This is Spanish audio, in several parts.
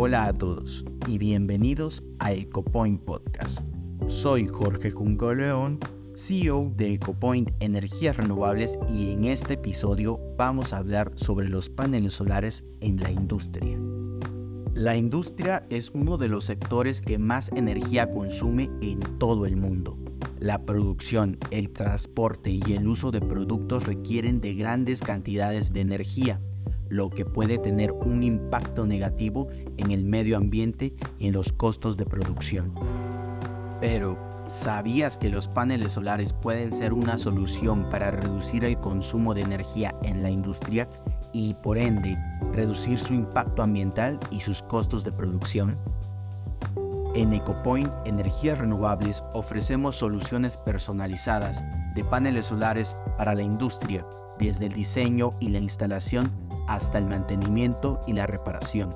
Hola a todos y bienvenidos a EcoPoint Podcast. Soy Jorge Junco León, CEO de EcoPoint Energías Renovables y en este episodio vamos a hablar sobre los paneles solares en la industria. La industria es uno de los sectores que más energía consume en todo el mundo. La producción, el transporte y el uso de productos requieren de grandes cantidades de energía lo que puede tener un impacto negativo en el medio ambiente y en los costos de producción. Pero, ¿sabías que los paneles solares pueden ser una solución para reducir el consumo de energía en la industria y, por ende, reducir su impacto ambiental y sus costos de producción? En EcoPoint Energías Renovables ofrecemos soluciones personalizadas de paneles solares para la industria, desde el diseño y la instalación hasta el mantenimiento y la reparación.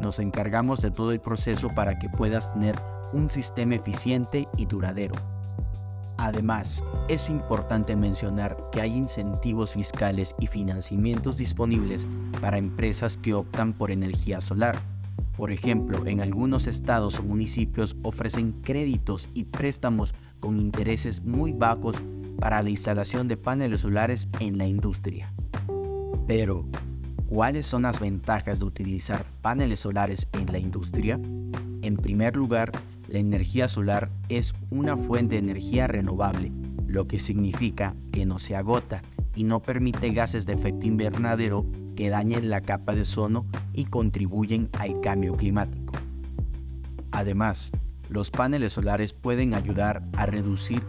Nos encargamos de todo el proceso para que puedas tener un sistema eficiente y duradero. Además, es importante mencionar que hay incentivos fiscales y financiamientos disponibles para empresas que optan por energía solar. Por ejemplo, en algunos estados o municipios ofrecen créditos y préstamos con intereses muy bajos para la instalación de paneles solares en la industria. Pero, ¿Cuáles son las ventajas de utilizar paneles solares en la industria? En primer lugar, la energía solar es una fuente de energía renovable, lo que significa que no se agota y no permite gases de efecto invernadero que dañen la capa de ozono y contribuyen al cambio climático. Además, los paneles solares pueden ayudar a reducir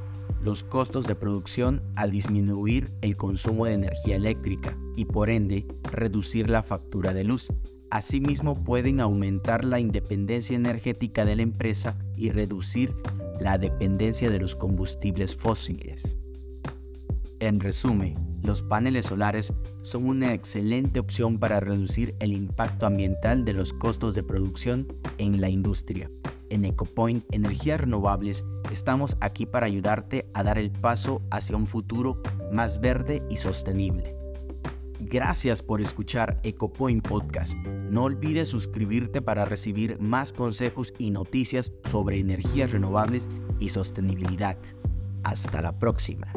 los costos de producción al disminuir el consumo de energía eléctrica y por ende reducir la factura de luz. Asimismo pueden aumentar la independencia energética de la empresa y reducir la dependencia de los combustibles fósiles. En resumen, los paneles solares son una excelente opción para reducir el impacto ambiental de los costos de producción en la industria. En EcoPoint Energías Renovables estamos aquí para ayudarte a dar el paso hacia un futuro más verde y sostenible. Gracias por escuchar EcoPoint Podcast. No olvides suscribirte para recibir más consejos y noticias sobre energías renovables y sostenibilidad. Hasta la próxima.